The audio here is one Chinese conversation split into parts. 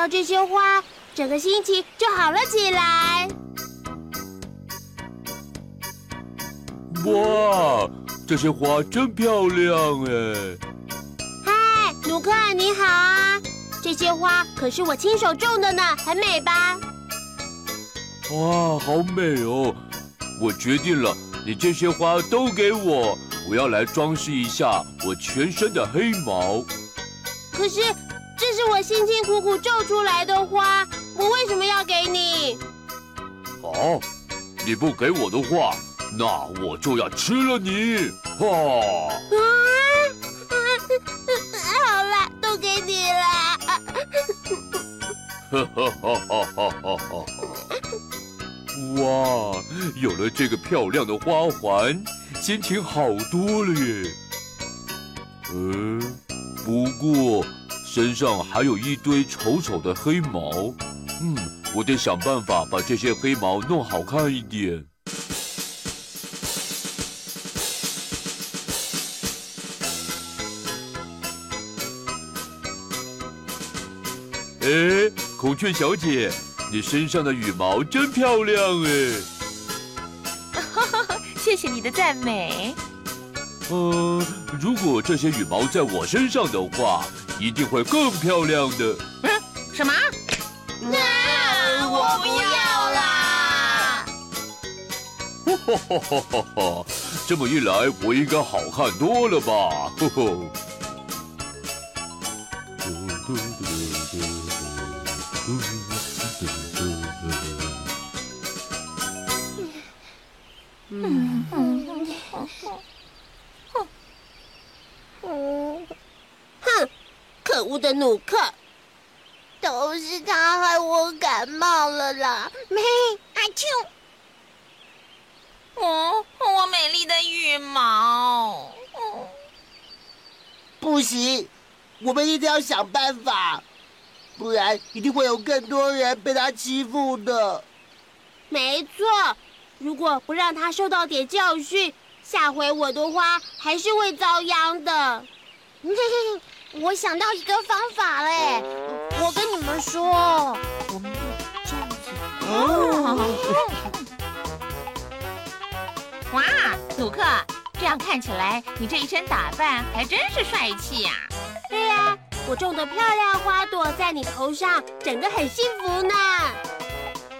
到这些花，整个心情就好了起来。哇，这些花真漂亮哎！嗨，努克，你好啊！这些花可是我亲手种的呢，很美吧？哇，好美哦！我决定了，你这些花都给我，我要来装饰一下我全身的黑毛。可是，这是我辛辛苦苦种出来的花，我为什么要给你？好，你不给我的话，那我就要吃了你！哈！啊！好了，都给你了。哈哈哈哈哈哈哈！哇，有了这个漂亮的花环，心情好多了耶。嗯，不过身上还有一堆丑丑的黑毛。嗯，我得想办法把这些黑毛弄好看一点。哎，孔雀小姐。你身上的羽毛真漂亮哎！谢谢你的赞美。嗯，如果这些羽毛在我身上的话，一定会更漂亮的。嗯，什么？那、啊、我不要啦！哈哈哈哈哈！这么一来，我应该好看多了吧？呵呵。嗯嗯的努克，都是他害我感冒了啦！没，阿秋，哦，我美丽的羽毛，不行，我们一定要想办法，不然一定会有更多人被他欺负的。没错。如果不让他受到点教训，下回我的花还是会遭殃的。我想到一个方法嘞，我跟你们说，我们这样子。哦。哇，努克，这样看起来你这一身打扮还真是帅气呀。对呀，我种的漂亮花朵在你头上，整个很幸福呢。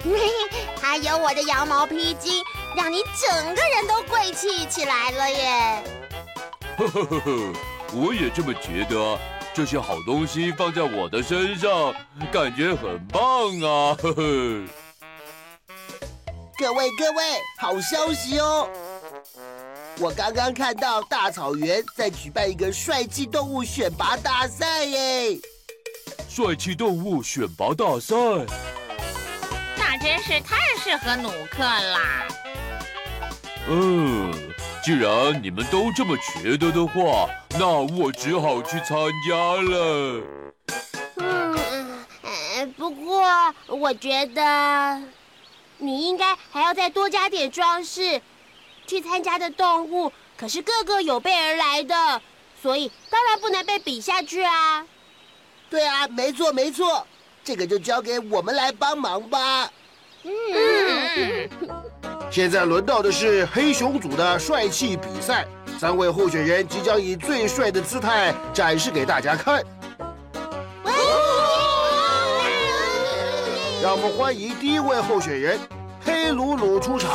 还有我的羊毛披巾，让你整个人都贵气起来了耶！呵呵呵呵，我也这么觉得。这些好东西放在我的身上，感觉很棒啊！呵呵。各位各位，好消息哦！我刚刚看到大草原在举办一个帅气动物选拔大赛耶！帅气动物选拔大赛。那真是太适合努克啦！嗯，既然你们都这么觉得的话，那我只好去参加了。嗯，不过我觉得你应该还要再多加点装饰。去参加的动物可是个个有备而来的，所以当然不能被比下去啊！对啊，没错没错，这个就交给我们来帮忙吧。嗯，现在轮到的是黑熊组的帅气比赛，三位候选人即将以最帅的姿态展示给大家看。让我们欢迎第一位候选人黑鲁鲁出场。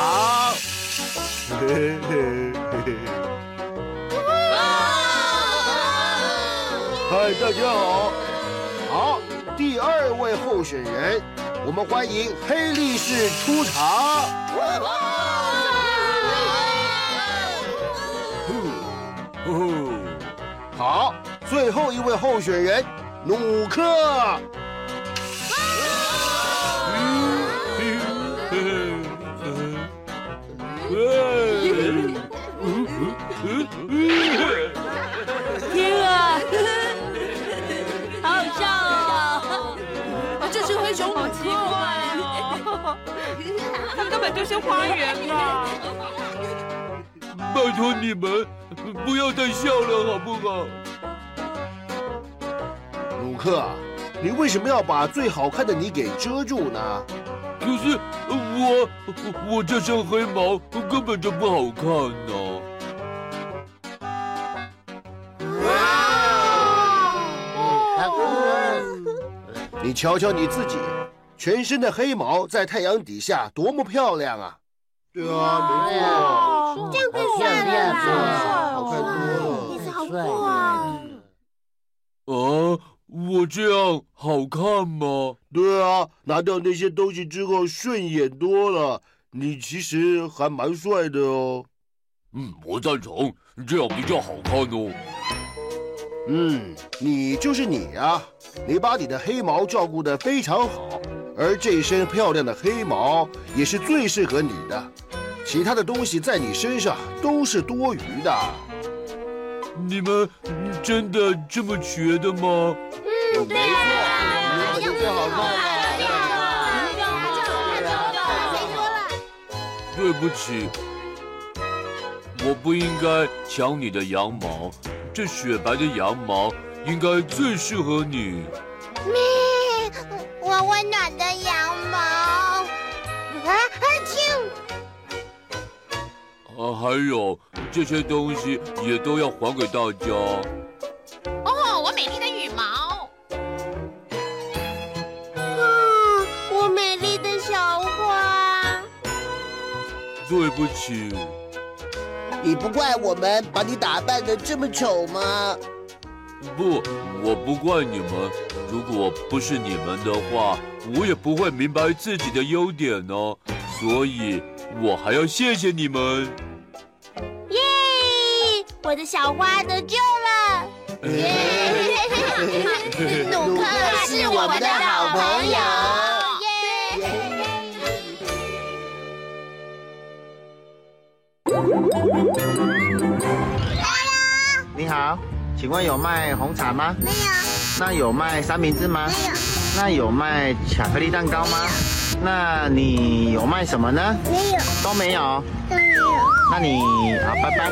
嘿嘿嘿。嗨，大家好。好，第二位候选人。我们欢迎黑力士出场。好，最后一位候选人努克。天啊！好好笑哦！这是灰熊努克。它根本就是花园嘛！拜托你们不要再笑了，好不好？努努克啊，你为什么要把最好看的你给遮住呢？可是我我这身黑毛根本就不好看呢。你瞧瞧你自己，全身的黑毛在太阳底下多么漂亮啊！对啊，没错，这样更帅了啦，好看多了，你是好酷啊！啊，我这样好看吗？对啊，拿掉那些东西之后顺眼多了。你其实还蛮帅的哦。嗯，我赞成，这样比较好看哦。嗯，你就是你呀，你把你的黑毛照顾得非常好，而这身漂亮的黑毛也是最适合你的，其他的东西在你身上都是多余的。你们真的这么觉得吗？嗯，对啊，你们最好看了。对不起，我不应该抢你的羊毛。这雪白的羊毛应该最适合你。咩，我温暖的羊毛。啊，还有这些东西也都要还给大家。哦，我美丽的羽毛。啊，我美丽的小花。对不起。你不怪我们把你打扮的这么丑吗？不，我不怪你们。如果不是你们的话，我也不会明白自己的优点呢。所以，我还要谢谢你们。耶！我的小花得救了。努克是我们的好朋友。你好，请问有卖红茶吗？没有。那有卖三明治吗？没有。那有卖巧克力蛋糕吗？那你有卖什么呢？没有。都没有。都没有。那你好，拜拜。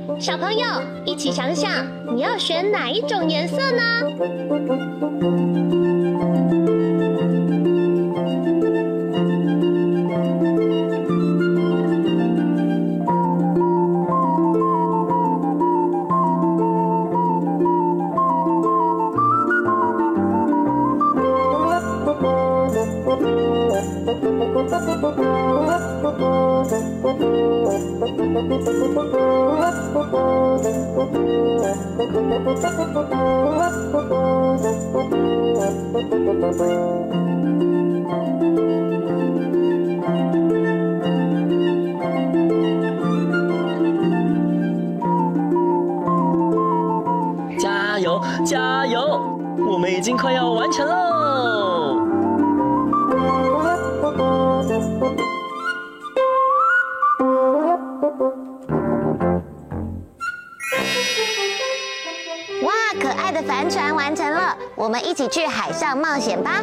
小朋友一起想想，你要选哪一种颜色呢？加帆船完成了，我们一起去海上冒险吧！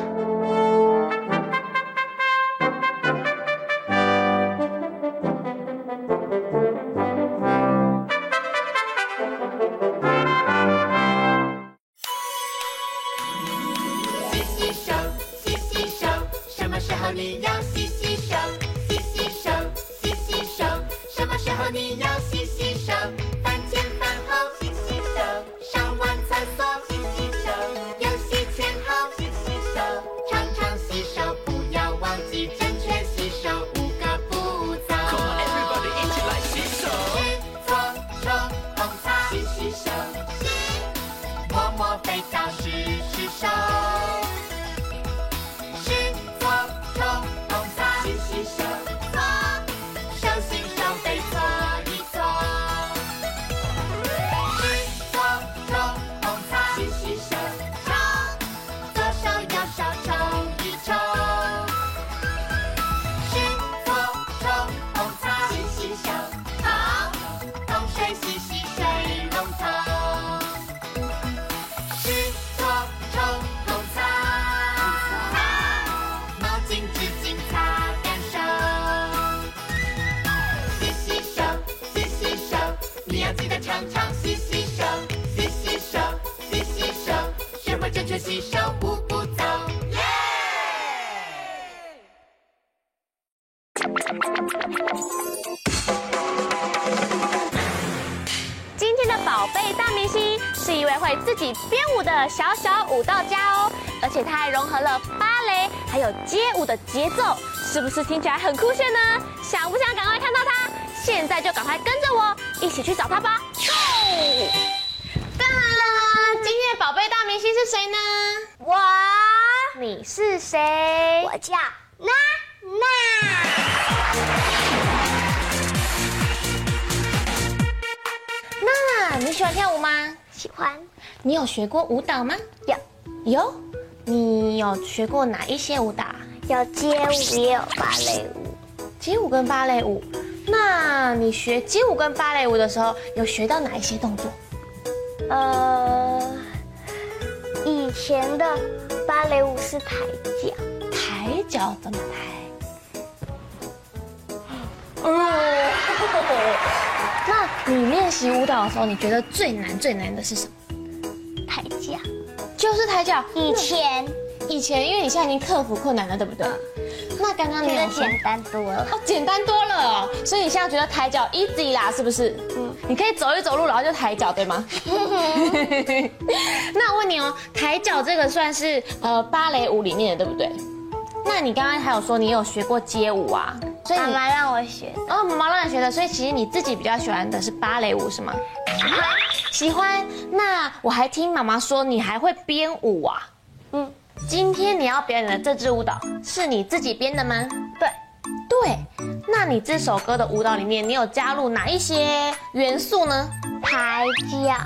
的小小舞蹈家哦，而且它还融合了芭蕾还有街舞的节奏，是不是听起来很酷炫呢？想不想赶快看到它？现在就赶快跟着我一起去找它吧！Go！宝贝大明星是谁呢？我。你是谁？我叫娜娜。娜娜，你喜欢跳舞吗？喜欢。你有学过舞蹈吗？有。有？你有学过哪一些舞蹈？有街舞，也有芭蕾舞。街舞跟芭蕾舞。那你学街舞跟芭蕾舞的时候，有学到哪一些动作？呃。以前的芭蕾舞是抬脚，抬脚怎么抬？哦，那你练习舞蹈的时候，你觉得最难最难的是什么？抬脚，就是抬脚。以前，以前，因为你现在已经克服困难了，对不对？那刚刚你有简单多了哦，简单多了，哦所以你现在觉得抬脚 easy 啦，是不是？嗯，你可以走一走路，然后就抬脚，对吗？那我问你哦，抬脚这个算是呃芭蕾舞里面的，对不对？那你刚刚还有说你有学过街舞啊？所以妈妈让我学。哦，妈妈让你学的，所以其实你自己比较喜欢的是芭蕾舞，是吗？喜欢。喜欢。那我还听妈妈说你还会编舞啊？嗯。今天你要表演的这支舞蹈是你自己编的吗？对，对。那你这首歌的舞蹈里面，你有加入哪一些元素呢？抬脚、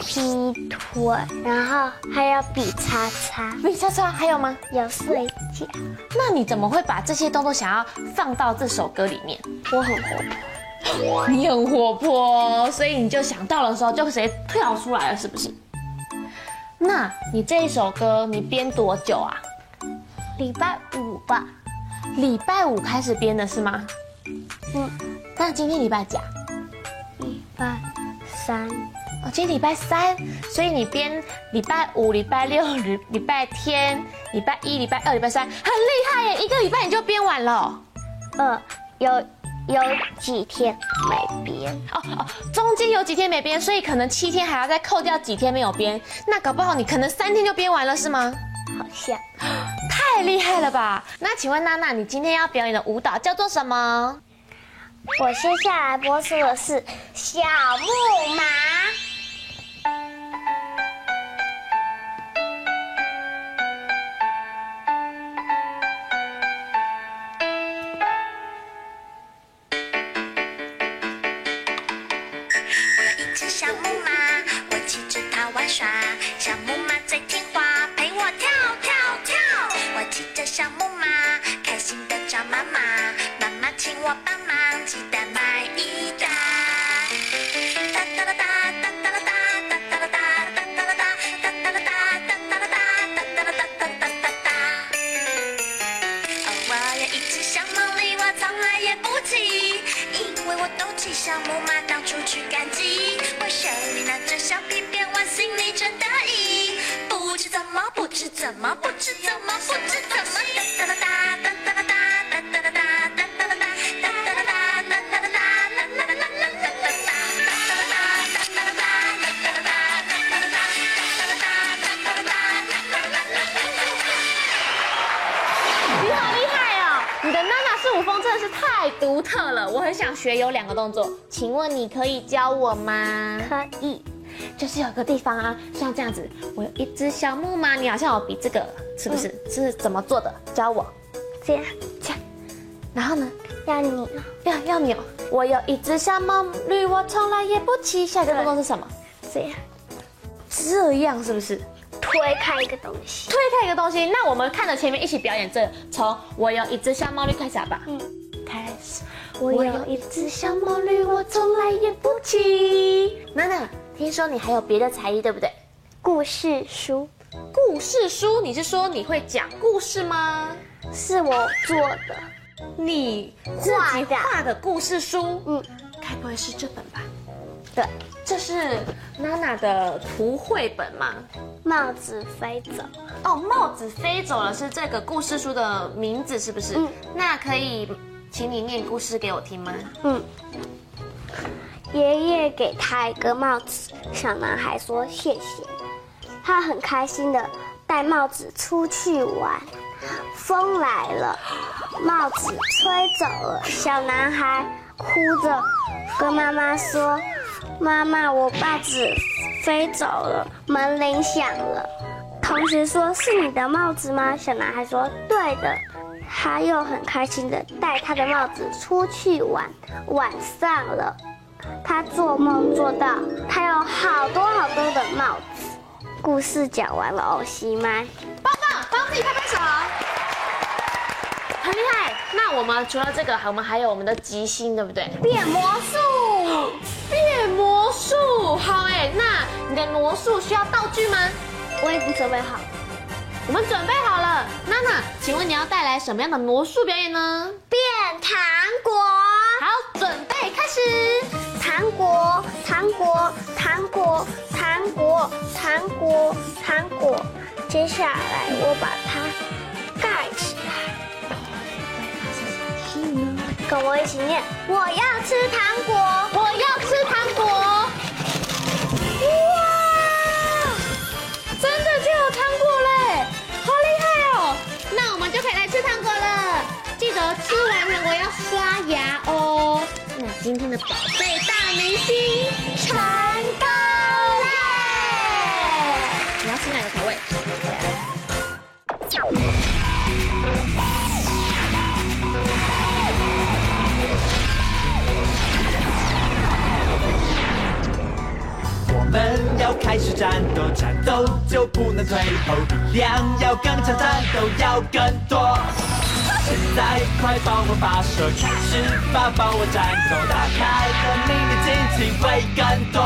劈腿，然后还有比叉叉。比叉叉还有吗？有睡觉。那你怎么会把这些动作想要放到这首歌里面？我很活泼。你很活泼，所以你就想到的时候就直接跳出来了，是不是？那你这一首歌你编多久啊？礼拜五吧。礼拜五开始编的是吗？嗯。那今天礼拜几啊？礼拜三。哦，今天礼拜三，所以你编礼拜五、礼拜六、礼礼拜天、礼拜一、礼拜二、礼拜三，很厉害耶！一个礼拜你就编完了。嗯，有。有几天没编哦哦，中间有几天没编，所以可能七天还要再扣掉几天没有编，那搞不好你可能三天就编完了是吗？好像，太厉害了吧？那请问娜娜，你今天要表演的舞蹈叫做什么？我接下来播出的是小木马。小木马到处去赶集，我手里拿着小皮鞭，我心里真得意。不知怎么，不知怎么，不很想学。有两个动作，请问你可以教我吗？可以。就是有个地方啊，像这样子，我有一只小木马，你好像有比这个，是不是？嗯、是怎么做的？教我。这样，这样。然后呢？要扭，要要扭。我有一只小毛驴，我从来也不骑。下一个动作是什么？这样。这样是不是？推开一个东西。推开一个东西。那我们看着前面一起表演这个，从我有一只小毛驴开始好吧？嗯。开始。我有一只小毛驴，我从来也不骑。娜娜。听说你还有别的才艺，对不对？故事书，故事书，你是说你会讲故事吗？是我做的，你自己画的故事书。嗯，该不会是这本吧？对，这是娜娜的图绘本吗？帽子飞走。哦，帽子飞走了是这个故事书的名字，是不是？嗯，那可以请你念故事给我听吗？嗯。爷爷给他一个帽子，小男孩说谢谢。他很开心的戴帽子出去玩，风来了，帽子吹走了，小男孩哭着跟妈妈说：“妈妈，我帽子飞走了。”门铃响了，同学说：“是你的帽子吗？”小男孩说：“对的。”他又很开心的戴他的帽子出去玩，晚上了。他做梦做到他有好多好多的帽子。故事讲完了哦，西麦，棒棒，帮自己拍拍手，很厉害。那我们除了这个，我们还有我们的吉星，对不对？变魔术，变魔术，好哎。那你的魔术需要道具吗？我已经准备好，我们准备好了。娜娜，请问你要带来什么样的魔术表演呢？变糖果。好，准备开始。糖果，糖果，糖果，糖果，糖果，糖果。接下来我把它盖起来。跟我一起念：我要吃糖果，我要吃糖果。记得吃完糖果要刷牙哦。那今天的宝贝大明星成功了！你要吃哪个口味？我们要开始战斗，战斗就不能退后，力量要更强，战斗要更多。现在快帮我发射，开始吧，帮我战斗，打开的秘密惊奇会更多。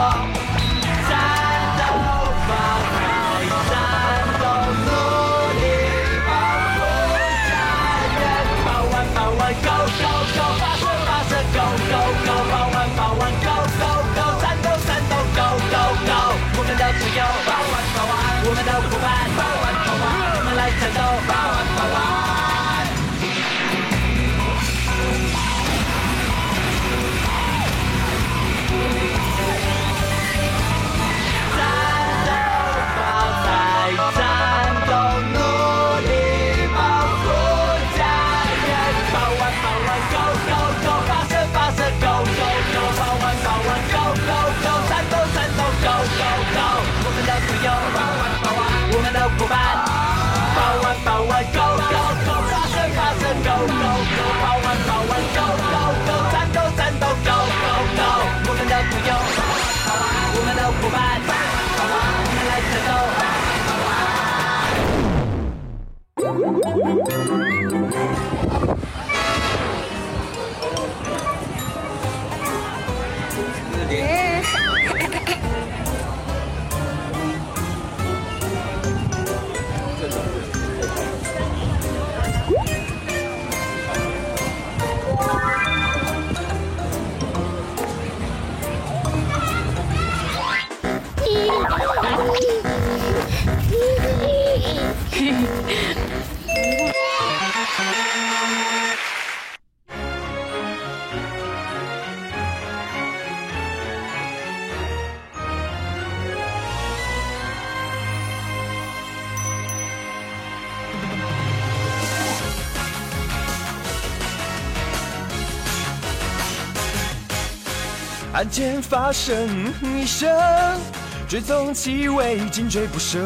间发生一声，追踪气味，紧追不舍。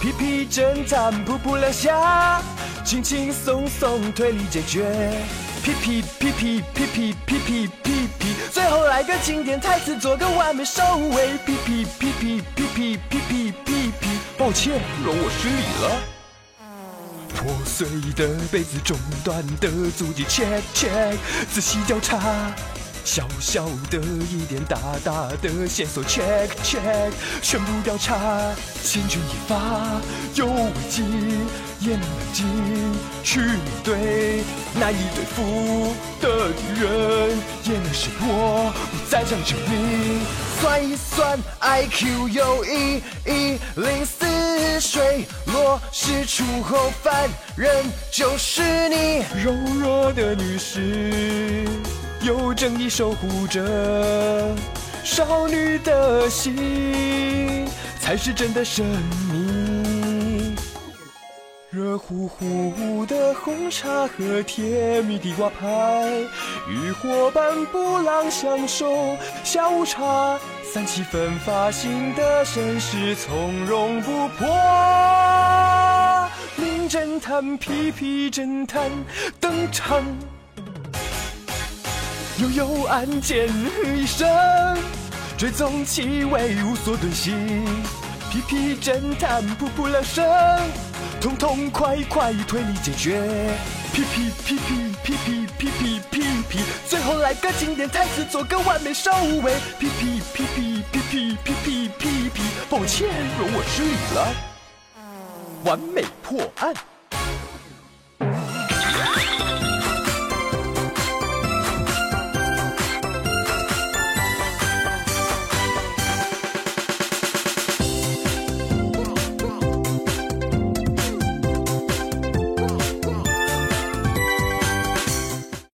屁屁侦探，噗噗两下，轻轻松松推理解决。屁屁屁屁屁屁屁屁屁屁，最后来个经典台词，做个完美收尾。屁屁屁屁屁屁屁屁屁屁，抱歉，容我失礼了。破碎的杯子，中断的足迹，check check，仔细调查。小小的疑点，大大的线索，check check，全部调查，千钧一发，有危机也能冷静去面对，难以对付的敌人也能识破，不再讲证明。算一算，IQ 有一一零四，水落石出后，犯人就是你，柔弱的女士。有正义守护着少女的心，才是真的神秘。热乎乎的红茶和甜蜜的瓜派，与伙伴不浪享受下午茶，三七分发型的绅士从容不迫。名侦探皮皮侦探登场。悠悠暗箭一声，追踪气味无所遁形。屁屁侦探噗噗两声，痛痛快快推理解决。屁屁屁屁屁屁屁屁屁屁，最后来个经典台词，做个完美收尾。屁屁屁屁屁屁屁屁屁屁，抱歉，容我失礼了。完美破案。